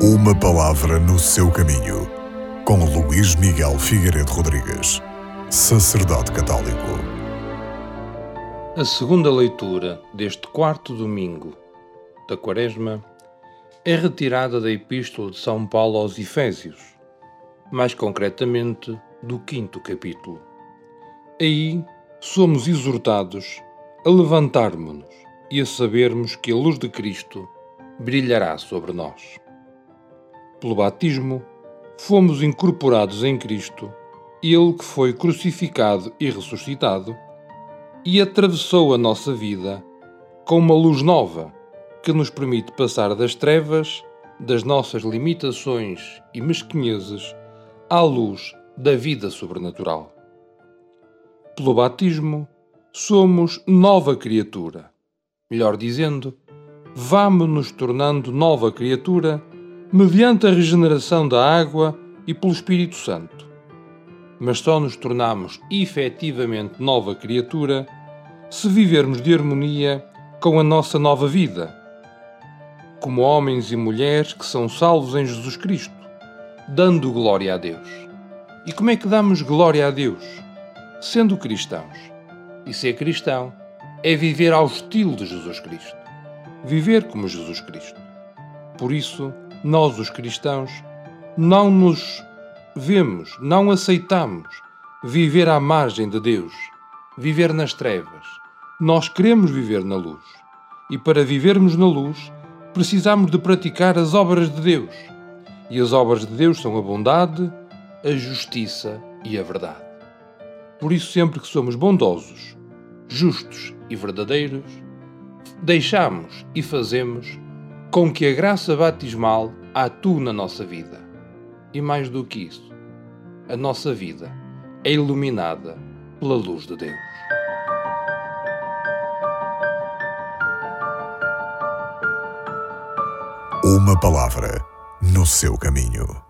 Uma palavra no seu caminho, com Luís Miguel Figueiredo Rodrigues, sacerdote católico. A segunda leitura deste quarto domingo da Quaresma é retirada da Epístola de São Paulo aos Efésios, mais concretamente do quinto capítulo. Aí somos exortados a levantarmos-nos e a sabermos que a luz de Cristo brilhará sobre nós. Pelo batismo, fomos incorporados em Cristo, Ele que foi crucificado e ressuscitado, e atravessou a nossa vida com uma luz nova que nos permite passar das trevas, das nossas limitações e mesquinhezes, à luz da vida sobrenatural. Pelo batismo, somos nova criatura. Melhor dizendo, vamos nos tornando nova criatura mediante a regeneração da água e pelo Espírito Santo. Mas só nos tornamos efetivamente nova criatura se vivermos de harmonia com a nossa nova vida, como homens e mulheres que são salvos em Jesus Cristo, dando glória a Deus. E como é que damos glória a Deus? Sendo cristãos. E ser cristão é viver ao estilo de Jesus Cristo. Viver como Jesus Cristo. Por isso, nós, os cristãos, não nos vemos, não aceitamos viver à margem de Deus, viver nas trevas. Nós queremos viver na luz. E para vivermos na luz, precisamos de praticar as obras de Deus. E as obras de Deus são a bondade, a justiça e a verdade. Por isso, sempre que somos bondosos, justos e verdadeiros, deixamos e fazemos com que a graça batismal atue na nossa vida. E mais do que isso, a nossa vida é iluminada pela luz de Deus. Uma palavra no seu caminho.